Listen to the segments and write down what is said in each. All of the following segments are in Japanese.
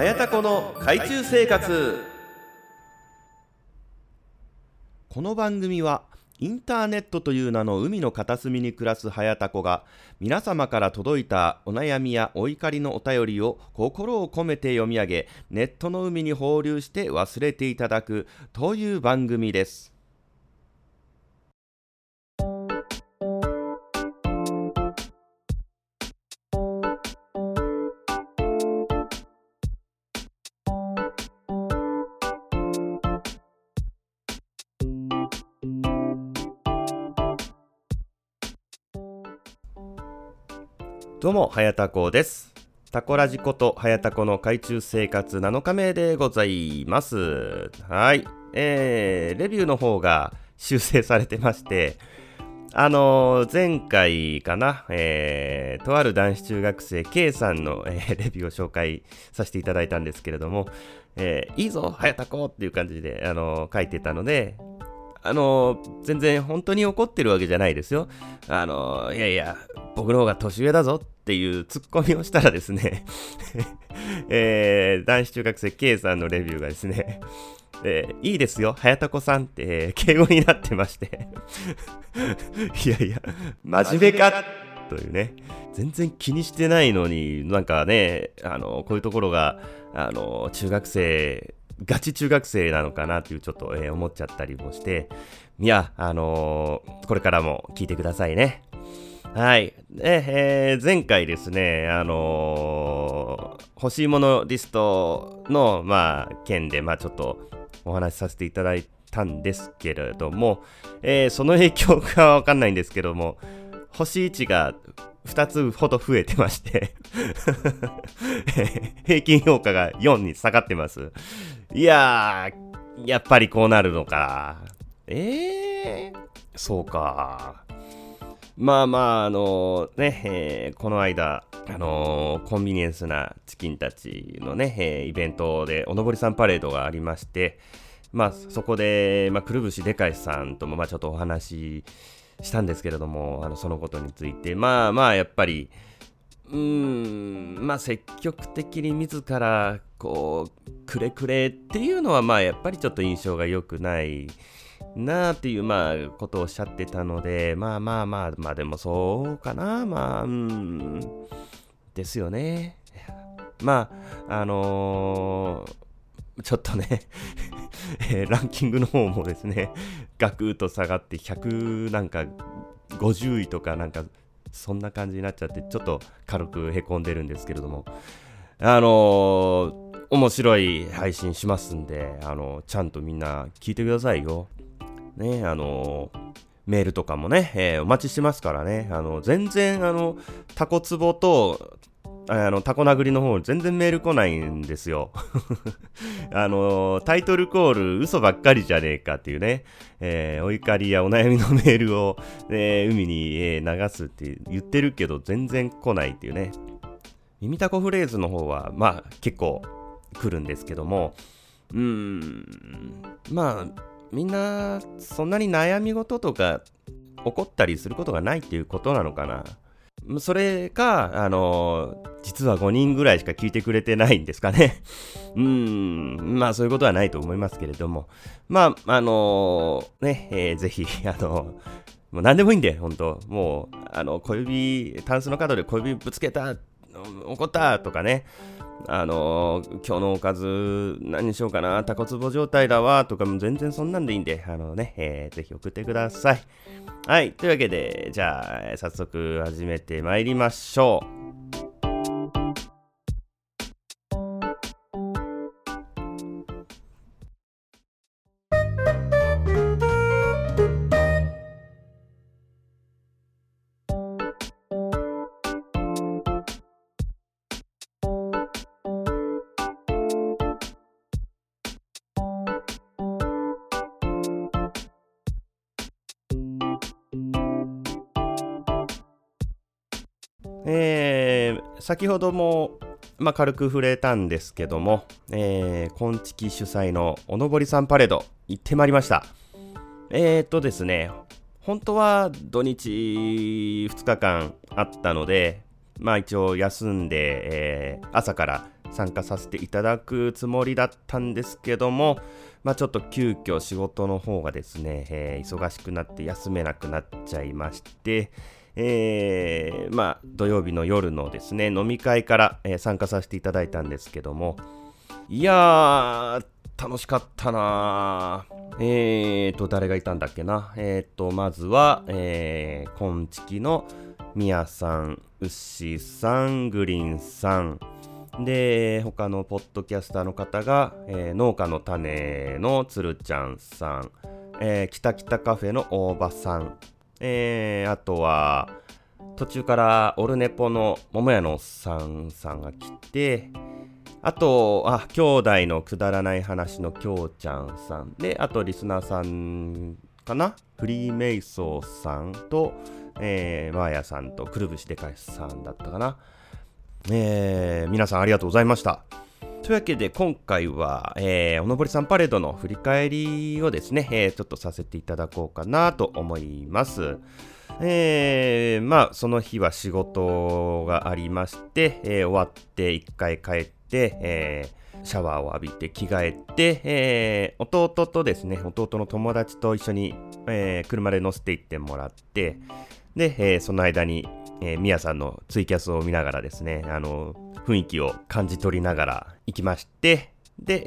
早田子の海中生活。この番組はインターネットという名の海の片隅に暮らす早田子が皆様から届いたお悩みやお怒りのお便りを心を込めて読み上げネットの海に放流して忘れていただくという番組です。どうも、はやたこです。タコラジことはやたこの海中生活7日目でございます。はい。えー、レビューの方が修正されてまして、あのー、前回かな、えー、とある男子中学生 K さんの、えー、レビューを紹介させていただいたんですけれども、えー、いいぞ、はやたこっていう感じで、あのー、書いてたので、あの、全然本当に怒ってるわけじゃないですよ。あの、いやいや、僕の方が年上だぞっていうツッコミをしたらですね。えー、男子中学生 K さんのレビューがですね、えー、いいですよ、早田子さんって、えー、敬語になってまして。いやいや、真面目か？というね、全然気にしてないのに、なんかね、あの、こういうところが、あの、中学生、ガチ中学生なのかなっていうちょっと、えー、思っちゃったりもして、いや、あのー、これからも聞いてくださいね。はい。で、えー、前回ですね、あのー、欲しいものリストの、まあ、件で、まあ、ちょっとお話しさせていただいたんですけれども、えー、その影響がわかんないんですけども、星1が2つほど増えてまして 平均評価が4に下がってます。いやー、やっぱりこうなるのか。えー、そうか。まあまあ、あのね、えー、この間、あのー、コンビニエンスなチキンたちのね、え、イベントでおのぼりさんパレードがありまして、まあそこで、まあ、くるぶしでかいさんとも、まあちょっとお話したんですけれども、あの、そのことについて、まあまあ、やっぱり、うーん、まあ積極的に自ら、こう、くれくれっていうのは、まあやっぱりちょっと印象が良くない。なあっていう、まあ、ことをおっしゃってたので、まあまあまあ、まあでもそうかな、まあ、うん、ですよね。まあ、あのー、ちょっとね えー、ランキングの方もですね、ガクッと下がって100なんか50位とかなんかそんな感じになっちゃって、ちょっと軽くへこんでるんですけれども、あのー、面白い配信しますんで、あのちゃんとみんな聞いてくださいよ。ね、あのメールとかもね、えー、お待ちしてますからね、あの全然、あの、タコツボと、あの、タコ殴りの方、全然メール来ないんですよ。あの、タイトルコール、嘘ばっかりじゃねえかっていうね、えー、お怒りやお悩みのメールを、えー、海に、えー、流すって言ってるけど、全然来ないっていうね。耳タコフレーズの方は、まあ、結構来るんですけども、うーん、まあ、みんなそんなに悩み事とか起こったりすることがないっていうことなのかな。それか、あの、実は5人ぐらいしか聞いてくれてないんですかね。うん、まあそういうことはないと思いますけれども。まあ、あのね、えー、ぜひ、あのもう何でもいいんで、本当もう、あの、小指、タンスの角で小指ぶつけた、怒ったとかね、あのー、今日のおかず何にしようかな、タコツボ状態だわ、とかも全然そんなんでいいんで、あのね、えー、ぜひ送ってください。はい、というわけで、じゃあ、早速始めてまいりましょう。先ほども、まあ、軽く触れたんですけども、えー、今月主催のおのぼりさんパレード行ってまいりました。えー、っとですね、本当は土日2日間あったので、まあ一応休んで、えー、朝から参加させていただくつもりだったんですけども、まあ、ちょっと急遽仕事の方がですね、えー、忙しくなって休めなくなっちゃいまして、えー、まあ、土曜日の夜のですね、飲み会から、えー、参加させていただいたんですけども、いやー、楽しかったなえーと、誰がいたんだっけな？えーと、まずは、えー、こんちきのみやさん、うっしーさん、グリーンさん、で、他のポッドキャスターの方が、えー、農家の種のつるちゃんさん、えー、きたきたカフェの大場さん、えー、あとは、途中からオルネポの桃屋のおっさんさんが来て、あと、あ、兄弟のくだらない話のきょうちゃんさんで、あとリスナーさんかな？フリーメイソーさんと、えー、マーヤさんとくるぶしでかしさんだったかな。えー、皆さんありがとうございました。というわけで今回は、えー、おのぼりさんパレードの振り返りをですね、えー、ちょっとさせていただこうかなと思います。えー、まあその日は仕事がありまして、えー、終わって一回帰って、えー、シャワーを浴びて着替えて、えー、弟とですね、弟の友達と一緒に、えー、車で乗せて行ってもらって、で、えー、その間に、えー、みやさんのツイキャスを見ながらですね、あの、雰囲気を感じ取りながら行きまして、で、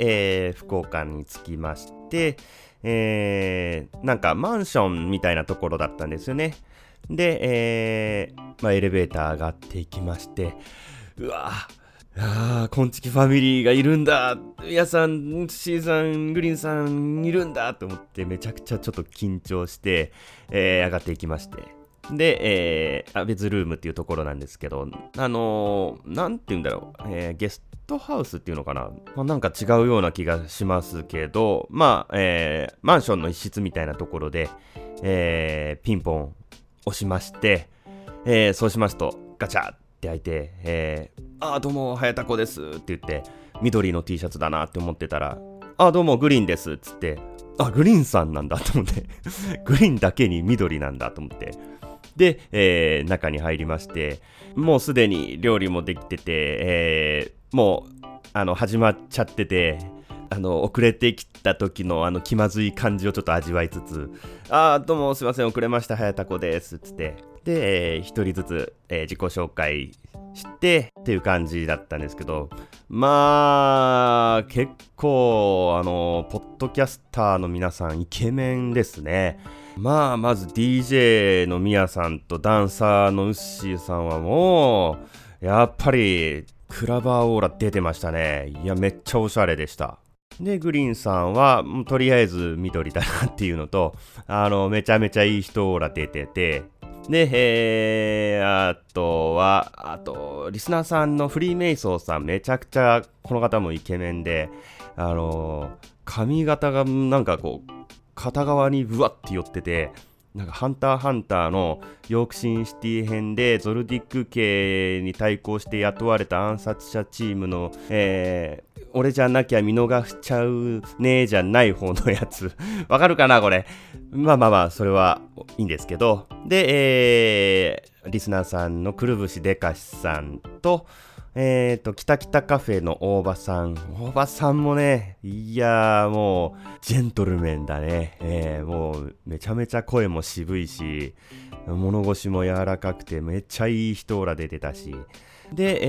えー、福岡に着きまして、えー、なんかマンションみたいなところだったんですよね。で、えー、まあ、エレベーター上がっていきまして、うわああ、こんちきファミリーがいるんだ。皆さん、シーさん、グリーンさんいるんだと思ってめちゃくちゃちょっと緊張して、えー、上がっていきまして。で、えー、別ルームっていうところなんですけど、あのー、なんて言うんだろう、えー、ゲストハウスっていうのかな、まあ、なんか違うような気がしますけど、まあ、えー、マンションの一室みたいなところで、えー、ピンポン押しまして、えー、そうしますと、ガチャって開いて、えー、あ、どうも、はやたこですって言って、緑の T シャツだなって思ってたら、あ、どうも、グリーンですっつって、あ、グリーンさんなんだと思ってグリーンだけに緑なんだと思って、で、えー、中に入りまして、もうすでに料理もできてて、えー、もう、あの、始まっちゃってて、あの、遅れてきた時のあの気まずい感じをちょっと味わいつつ、あー、どうもすいません、遅れました、はやたこです、つって。で、えー、一人ずつ、えー、自己紹介してっていう感じだったんですけど、まあ、結構、あの、ポッドキャスターの皆さん、イケメンですね。まあ、まず DJ のミヤさんとダンサーのウッシーさんはもう、やっぱり、クラバーオーラ出てましたね。いや、めっちゃおしゃれでした。で、グリーンさんは、とりあえず緑だなっていうのと、あの、めちゃめちゃいい人オーラ出てて、で、えー、あとは、あと、リスナーさんのフリーメイソーさん、めちゃくちゃ、この方もイケメンで、あの、髪型がなんかこう、片側にブワッて寄ってて、なんかハンターハンターのヨークシンシティ編でゾルディック系に対抗して雇われた暗殺者チームの、えー、俺じゃなきゃ見逃しちゃうねえじゃない方のやつ。わかるかなこれ。まあまあまあ、それはいいんですけど。で、えー、リスナーさんのくるぶしでかしさんと、えっ、ー、と、きたきたカフェの大場さん。大場さんもね、いやーもう、ジェントルメンだね。えー、もう、めちゃめちゃ声も渋いし、物腰も柔らかくて、めっちゃいい人ら出てたし。で、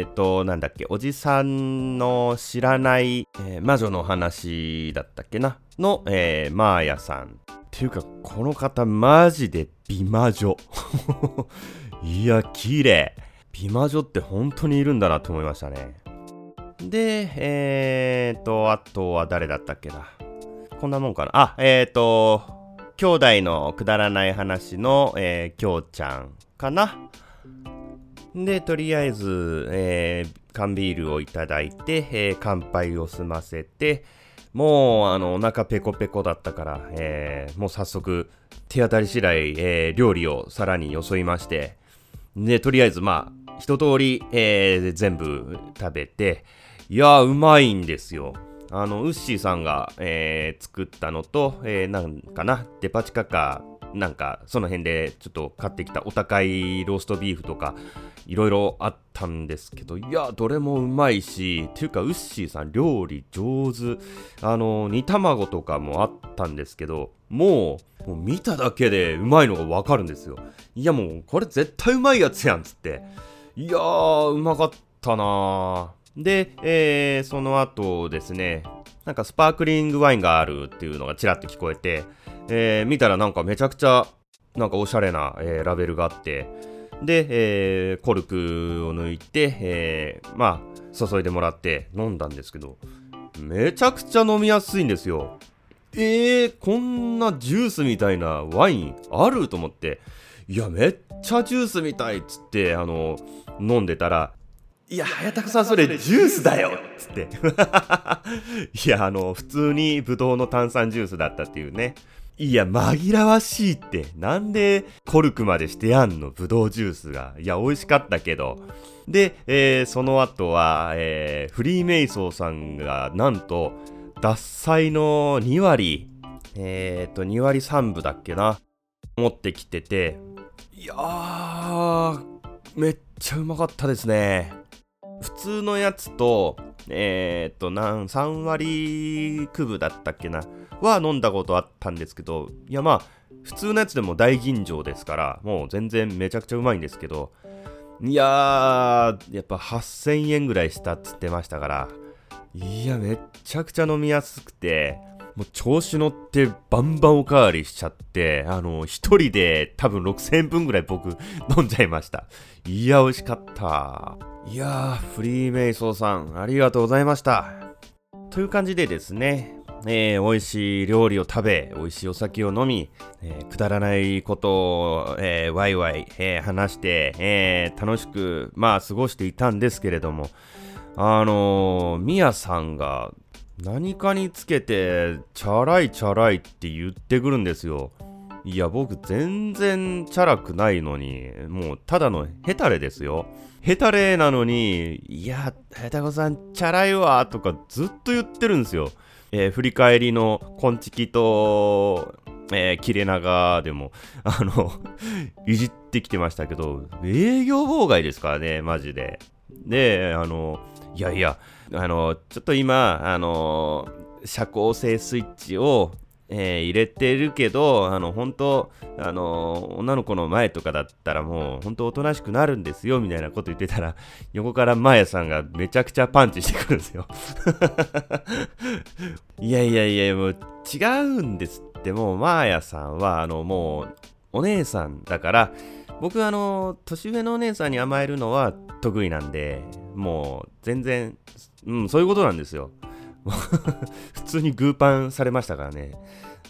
えー、と、なんだっけ、おじさんの知らない、えー、魔女の話だったっけな、の、えー、マーヤさん。っていうか、この方、マジで美魔女。いや、綺麗。美魔女って本当にいるんだなって思いましたね。で、えーと、あとは誰だったっけな。こんなもんかな。あ、えーと、兄弟のくだらない話の、えー、きょうちゃんかな。で、とりあえず、えー、缶ビールをいただいて、えー、乾杯を済ませて、もう、あの、お腹ペコペコだったから、えー、もう早速、手当たり次第、えー、料理をさらによそいまして、で、とりあえず、まあ、一通り、えー、全部食べて、いやうまいんですよ。あの、ウッシーさんが、えー、作ったのと、えー、なんかな、デパ地下かなんかその辺でちょっと買ってきたお高いローストビーフとかいろいろあったんですけどいやどれもうまいしっていうかウッシーさん料理上手。あの煮卵とかもあったんですけどもうもう見ただけでうまいのがわかるんですよ。いやもうこれ絶対うまいやつやんつって。いやーうまかったなで、えー、その後ですねなんかスパークリングワインがあるっていうのがちらっと聞こえて、えー、見たらなんかめちゃくちゃなんかおしゃれな、えー、ラベルがあって、で、えー、コルクを抜いて、えー、まあ、注いでもらって飲んだんですけど、めちゃくちゃ飲みやすいんですよ。えー、こんなジュースみたいなワインあると思って、いや、めっちゃジュースみたいっつって、あの、飲んでたら、いや、早田さん、それジュースだよっつって。いや、あの、普通にブドウの炭酸ジュースだったっていうね。いや、紛らわしいって。なんでコルクまでしてやんのブドウジュースが。いや、美味しかったけど。で、えー、その後は、えー、フリーメイソーさんが、なんと、獺祭の2割、えっ、ー、と、2割3分だっけな。持ってきてて、いやー、めっちゃうまかったですね。普通のやつと、えっ、と、なん、3割区分だったっけな、は飲んだことあったんですけど、いやまあ、普通のやつでも大吟醸ですから、もう全然めちゃくちゃうまいんですけど、いやー、やっぱ8000円ぐらいしたっつってましたから、いや、めっちゃくちゃ飲みやすくて、もう調子乗ってバンバンおかわりしちゃって、あの、一人で多分6000円分ぐらい僕飲んじゃいました。いや、美味しかった。いやー、フリーメイソーさん、ありがとうございました。という感じでですね、えー、美味しい料理を食べ、美味しいお酒を飲み、えー、くだらないことを、えー、ワイワイ、えー、話して、えー、楽しく、まあ、過ごしていたんですけれども、あのー、ミヤさんが何かにつけて、チャラいチャラいって言ってくるんですよ。いや、僕全然チャラくないのに、もうただのヘタレですよ。ヘタレなのに、いや、ヘタコさんチャラいわとかずっと言ってるんですよ。えー、振り返りのコンチキと、えー、切れ長でも、あの いじってきてましたけど、営業妨害ですからね、マジで。で、あの、いやいや、あの、ちょっと今、あの、遮光性スイッチを、えー、入れてるけど、あの、本当あの、女の子の前とかだったらもう、本当おとなしくなるんですよ、みたいなこと言ってたら、横からマヤさんがめちゃくちゃパンチしてくるんですよ。いやいやいや、もう違うんですって、もうマーヤさんは、あの、もう、お姉さんだから、僕あの年上のお姉さんに甘えるのは得意なんでもう全然、うん、そういうことなんですよ。普通にグーパンされましたからね。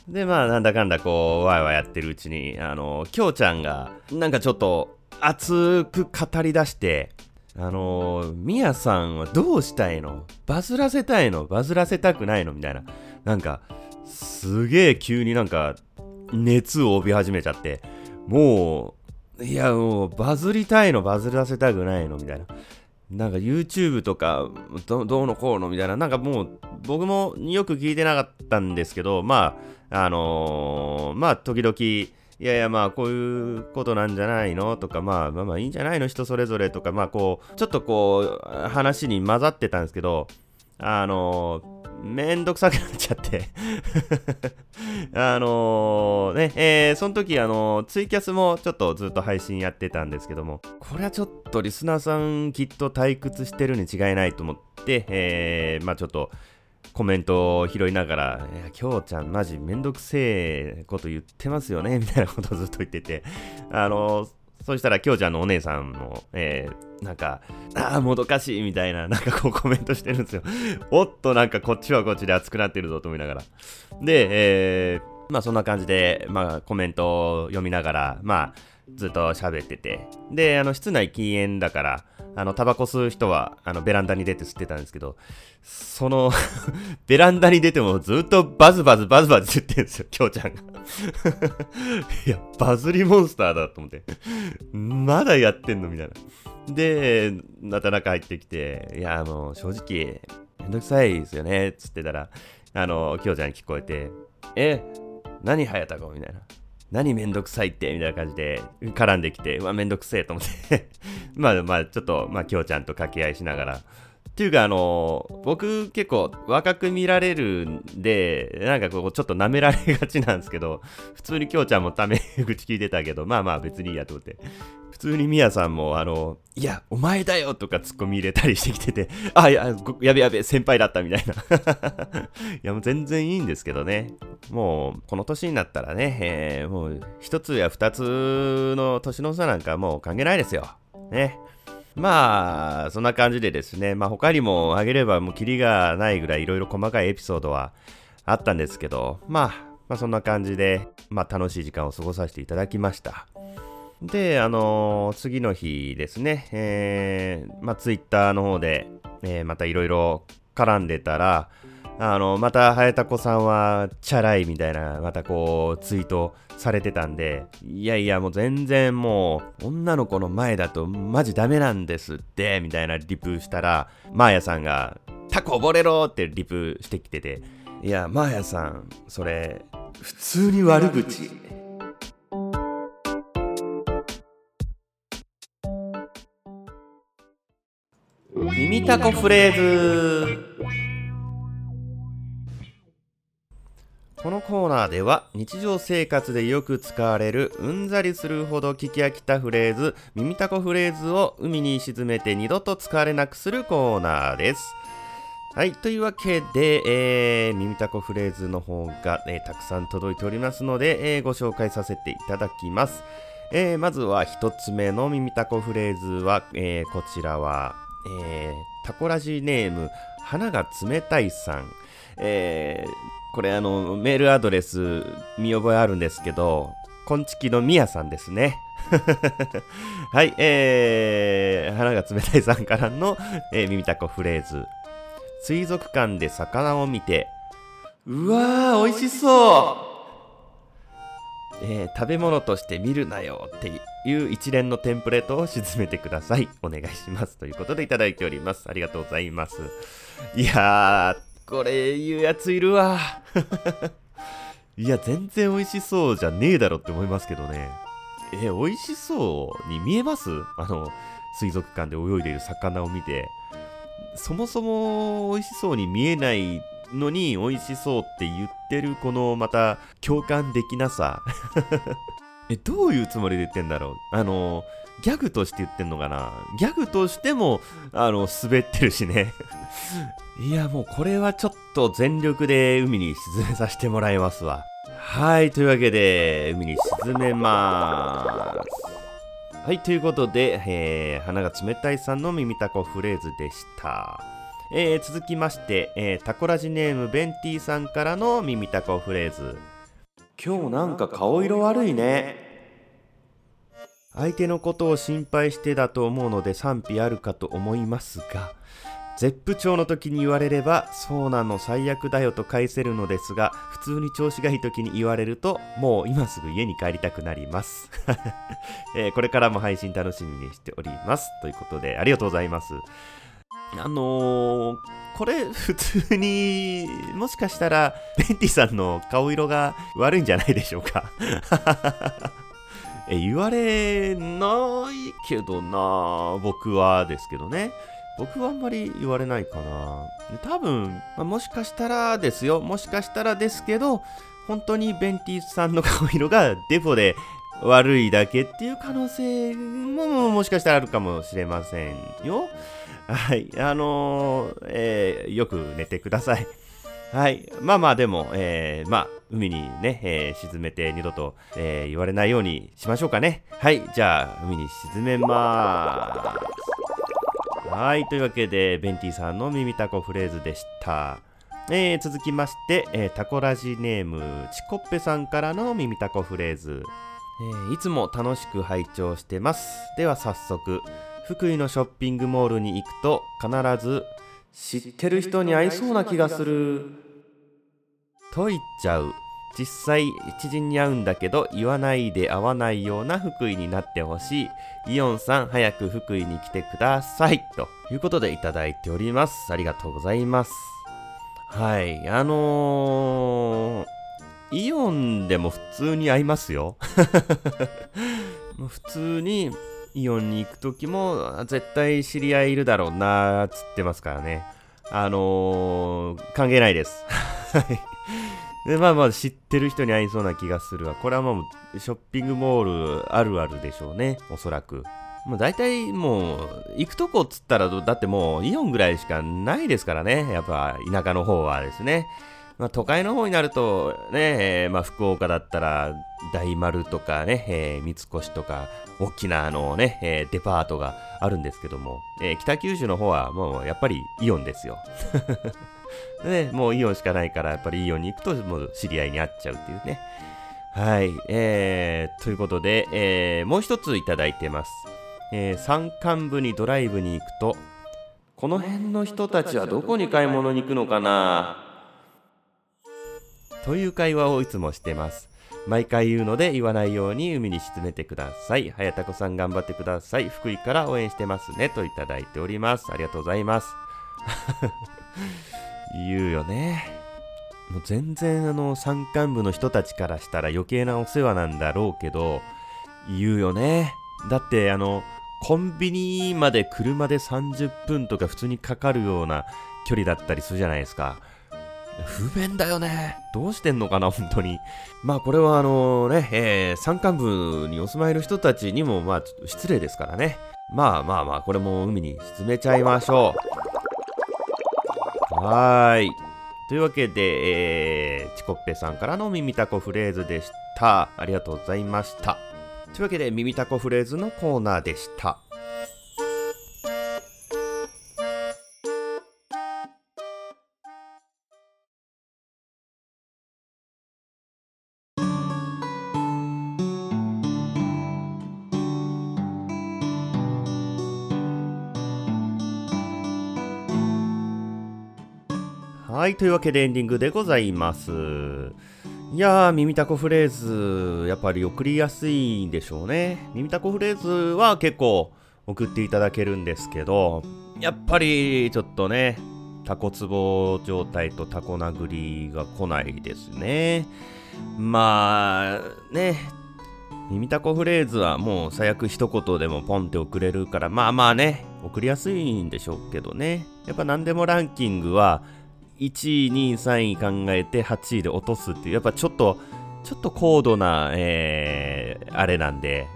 でまあなんだかんだこうわいわいやってるうちにあのきょうちゃんがなんかちょっと熱く語り出してあのー、みやさんはどうしたいの？バズらせたいの？バズらせたくないの？みたいな。なんか、すげえ急になんか、熱を帯び始めちゃって、もういや、もう、バズりたいの、バズらせたくないの、みたいな。なんか YouTube とかど、どうのこうのみたいな、なんかもう、僕もよく聞いてなかったんですけど、まあ、あのー、まあ、時々、いやいや、まあ、こういうことなんじゃないのとか、まあ、まあまあ、いいんじゃないの人それぞれとか、まあ、こう、ちょっとこう、話に混ざってたんですけど、あのーめんどくさくなっちゃって。あのね、えー、その時、あの、ツイキャスもちょっとずっと配信やってたんですけども、これはちょっとリスナーさんきっと退屈してるに違いないと思って、えー、まあちょっと、コメントを拾いながら、いや、きょうちゃんマジめんどくせえこと言ってますよねみたいなことをずっと言ってて、あのー、そしたら、きょうちゃんのお姉さんも、えー、なんか、ああ、もどかしいみたいな、なんかこうコメントしてるんですよ。おっと、なんかこっちはこっちで熱くなってるぞと思いながら。で、えー、まあそんな感じで、まあコメントを読みながら、まあずっと喋ってて。で、あの、室内禁煙だから、あの、タバコ吸う人は、あの、ベランダに出て吸ってたんですけど、その ベランダに出てもずっとバズバズバズバズ言ってるんですよ、きょうちゃんが いや、バズりモンスターだと思ってまだやってんのみたいな。で、なかなか入ってきて、いや、もう正直、めんどくさいですよね、つってたら、あの、きょうちゃんに聞こえて、え、何早田子みたいな。何めんどくさいって？みたいな感じで絡んできて、うわ、めんどくせえと思って。まあまあ、ちょっと、まあ、きょうちゃんと掛け合いしながら、っていうか、あの、僕結構若く見られるんで、なんかこう、ちょっと舐められがちなんですけど、普通にきょうちゃんもため口聞いてたけど、まあまあ別にいいやと思って。普通にみやさんも、あの、いや、お前だよとかツッコミ入れたりしてきてて、あ、や、やべやべ、先輩だったみたいな。いや、もう全然いいんですけどね。もう、この年になったらね、えー、もう、一つや二つの年の差なんかもう関係ないですよ。ね。まあ、そんな感じでですね、まあ他にもあげればもうキリがないぐらいいろいろ細かいエピソードはあったんですけど、まあ、まあそんな感じで、まあ楽しい時間を過ごさせていただきました。で、あのー、次の日ですね、えー、まあツイッターの方で、えー、またいろいろ絡んでたら、あの、また、早田子さんは、チャラいみたいな、またこう、ツイートされてたんで、いやいや、もう全然もう、女の子の前だと、マジダメなんですって、みたいなリプしたら、マーヤさんが、タコ溺れろってリプしてきてて、いや、マーヤさん、それ、普通に悪口。耳タコフレーズこのコーナーでは日常生活でよく使われるうんざりするほど聞き飽きたフレーズ耳たこフレーズを海に沈めて二度と使われなくするコーナーですはい。というわけで、えー、耳たこフレーズの方が、えー、たくさん届いておりますので、えー、ご紹介させていただきます。えー、まずは一つ目の耳たこフレーズは、えー、こちらは、えー、タコラジネーム、花が冷たいさん。えー、これあの、メールアドレス見覚えあるんですけど、こんちきのみやさんですね。はい、えー、花が冷たいさんからの、えー、耳たこフレーズ。水族館で魚を見て、うわー、美味しそうえー、食べ物として見るなよっていう一連のテンプレートを沈めてください。お願いします。ということでいただいております。ありがとうございます。いやー、これ言うやついるわ。いや、全然美味しそうじゃねえだろって思いますけどね。え、美味しそうに見えます？あの、水族館で泳いでいる魚を見て。そもそも美味しそうに見えないのに美味しそうって言ってるこのまた共感できなさ。え、どういうつもりで言ってんだろう？あの、ギャグとして言ってんのかな？ギャグとしても、あの、滑ってるしね。いや、もうこれはちょっと全力で海に沈めさせてもらいますわ。はい、というわけで、海に沈めまーす。はい、ということで、えー、花が冷たいさんの耳たこフレーズでした。えー、続きまして、えー、タコラジネームベンティさんからの耳たこフレーズ。今日なんか顔色悪いね。相手のことを心配してだと思うので賛否あるかと思いますが、絶不調の時に言われれば、そうなの最悪だよと返せるのですが、普通に調子がいい時に言われると、もう今すぐ家に帰りたくなります。えー、これからも配信楽しみにしております。ということで、ありがとうございます。あのー、これ普通にもしかしたら ベンティさんの顔色が悪いんじゃないでしょうか。え言われないけどな僕はですけどね。僕はあんまり言われないかな。多分、まあ、もしかしたらですよ。もしかしたらですけど本当にベンティさんの顔色がデフォで悪いだけっていう可能性ももしかしたらあるかもしれませんよ。はい。あのー、えー、よく寝てください。はい。まあまあでも、えー、まあ、海にね、えー、沈めて二度と、えー、言われないようにしましょうかね。はい。じゃあ、海に沈めまーす。はい。というわけで、ベンティさんの耳たこフレーズでした。えー、続きまして、えー、タコラジネーム、チコッペさんからの耳たこフレーズ。えー、いつも楽しく拝聴してます。では早速、福井のショッピングモールに行くと必ず知ってる人に会いそうな気がする。と言っちゃう。実際知人に会うんだけど言わないで会わないような福井になってほしい。イオンさん早く福井に来てください。ということでいただいております。ありがとうございます。はい。あのー、イオンでも普通に合いますよ。普通にイオンに行く時も絶対知り合いいるだろうなーつってますからね。あのー、関係ないです。で、まあまあ知ってる人に合いそうな気がするわ。これはもうショッピングモールあるあるでしょうね。おそらく。もう大体もう行くとこっつったらだってもうイオンぐらいしかないですからね。やっぱ田舎の方はですね。まあ、都会の方になるとね、えー、まあ、福岡だったら大丸とかね、えー、三越とか大きなあのね、えー、デパートがあるんですけども、え北九州の方はもうやっぱりイオンですよ。ね、もうイオンしかないからやっぱりイオンに行くともう知り合いに会っちゃうっていうね。はい、えー、ということで、えー、もう一ついただいてます。えー、山間部にドライブに行くと、この辺の人たちはどこに買い物に行くのかな？という会話をいつもしてます。毎回言うので言わないように海に沈めてください。早田子さん頑張ってください。福井から応援してますね。といただいております。ありがとうございます。言うよね。もう全然あの山間部の人たちからしたら余計なお世話なんだろうけど、言うよね。だってあの、コンビニまで車で30分とか普通にかかるような距離だったりするじゃないですか。不便だよね。どうしてんのかな、本当に。まあ、これはあのね、えー、山間部にお住まいの人たちにも、まあ、失礼ですからね。まあまあまあ、これも海に沈めちゃいましょう。はーい。というわけで、えー、チコッペさんからの耳たこフレーズでした。ありがとうございました。というわけで、耳たこフレーズのコーナーでした。はい、というわけでエンディングでございます。いやー、耳たこフレーズ、やっぱり送りやすいんでしょうね。耳たこフレーズは結構送っていただけるんですけど、やっぱりちょっとね、タコツボ状態とタコ殴りが来ないですね。まあ、ね、耳たこフレーズはもう最悪一言でもポンって送れるから、まあまあね、送りやすいんでしょうけどね。やっぱ何でもランキングは、1位、2位、3位考えて8位で落とすっていう、やっぱちょっと、ちょっと高度な、えー、あれなんで、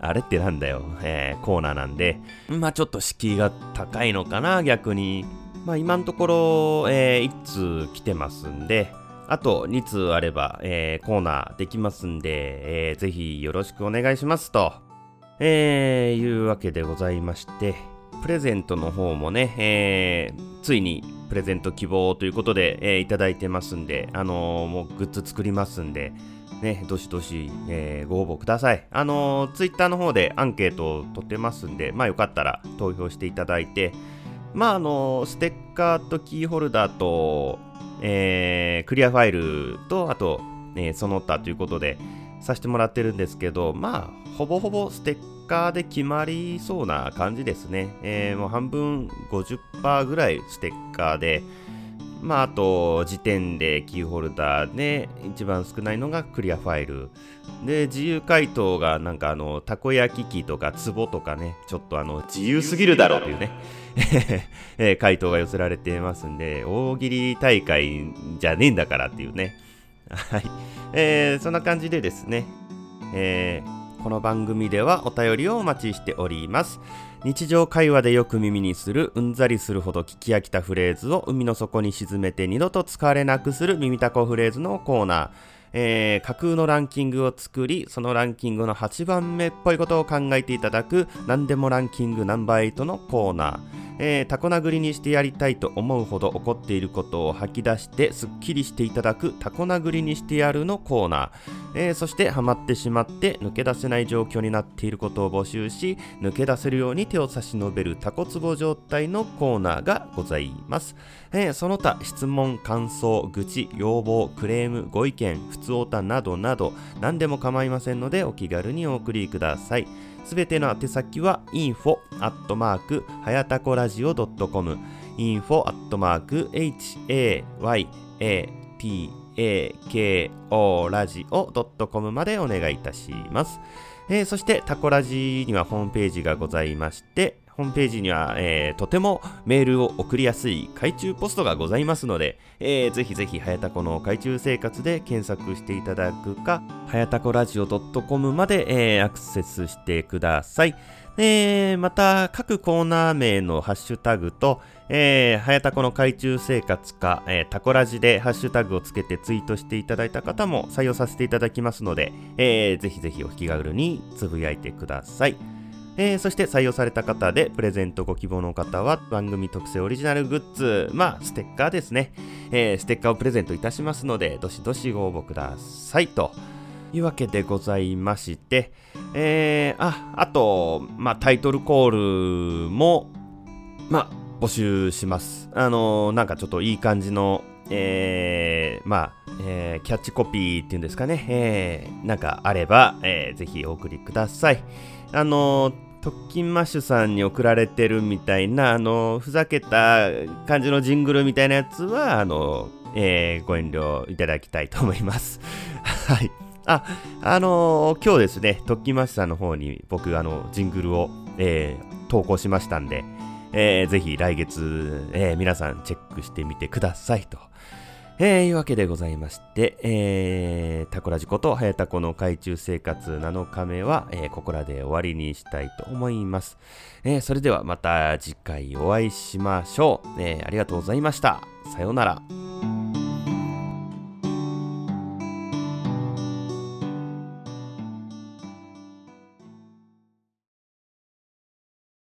あれってなんだよ、えー、コーナーなんで、まあちょっと敷居が高いのかな、逆に。まあ今のところ、えー、1通来てますんで、あと2通あれば、えー、コーナーできますんで、えー、ぜひよろしくお願いしますと、えー、いうわけでございまして、プレゼントの方もね、えー、ついにプレゼント希望ということで、えー、いただいてますんで、あのー、もうグッズ作りますんで、ね、どしどし、えー、ご応募ください。あのー、ツイッターの方でアンケートを取ってますんで、まあよかったら投票していただいて、まああのー、ステッカーとキーホルダーと、えー、クリアファイルと、あと、えー、その他ということで、させてもらってるんですけど、まあ、ほぼほぼステッカーで決まりそうな感じですね。えー、もう半分50%ぐらいステッカーで、まあ、あと、時点でキーホルダーで、一番少ないのがクリアファイル。で、自由回答が、なんかあの、たこ焼き器とか壺とかね、ちょっとあの、自由すぎるだろうっていうね、え、回答が寄せられていますんで、大喜利大会じゃねえんだからっていうね。はい。えー、そんな感じでですね、えー、この番組ではお便りをお待ちしております。日常会話でよく耳にするうんざりするほど聞き飽きたフレーズを海の底に沈めて二度と使われなくする耳たこフレーズのコーナー。えー、架空のランキングを作り、そのランキングの8番目っぽいことを考えていただく、何でもランキングナンバー8のコーナー。えー、タコ殴りにしてやりたいと思うほど怒っていることを吐き出してすっきりしていただくタコ殴りにしてやるのコーナー、えー、そしてハマってしまって抜け出せない状況になっていることを募集し抜け出せるように手を差し伸べるタコツボ状態のコーナーがございます、えー、その他質問感想愚痴要望クレームご意見普通オタなどなど何でも構いませんのでお気軽にお送りください。すべての宛先は info アットマークはやたこラジオ .com info アットマーク h-a-y-a-t-a-k-o ラジオ .com までお願いいたします。えー、そしてタコラジにはホームページがございまして、ホームページには、えー、とてもメールを送りやすい海中ポストがございますので、えー、ぜひぜひ、はやたこの海中生活で検索していただくか、はやたこラジオ .com まで、えー、アクセスしてください。えー、また、各コーナー名のハッシュタグと、えー、はやたこの海中生活か、えー、タコラジでハッシュタグをつけてツイートしていただいた方も採用させていただきますので、えー、ぜひぜひお気軽につぶやいてください。えー、そして採用された方でプレゼントご希望の方は番組特製オリジナルグッズ、まあステッカーですね、えー、ステッカーをプレゼントいたしますので、どしどしご応募くださいというわけでございまして、えー、あ、あと、まあタイトルコールも、まあ募集します。あのー、なんかちょっといい感じのえー、まあ、えー、キャッチコピーっていうんですかね、えー、なんかあれば、えー、ぜひお送りください。あのー、特勤マッシュさんに送られてるみたいな、あの、ふざけた感じのジングルみたいなやつは、あの、えー、ご遠慮いただきたいと思います。はい。あ、あのー、今日ですね、特勤マッシュさんの方に僕、あの、ジングルを、えー、投稿しましたんで、えー、ぜひ来月、えー、皆さんチェックしてみてくださいと。えー、いうわけでございまして、えー、タコラジコとハヤタコの海中生活7日目は、えー、ここらで終わりにしたいと思います。えー、それではまた次回お会いしましょう。えー、ありがとうございました。さようなら。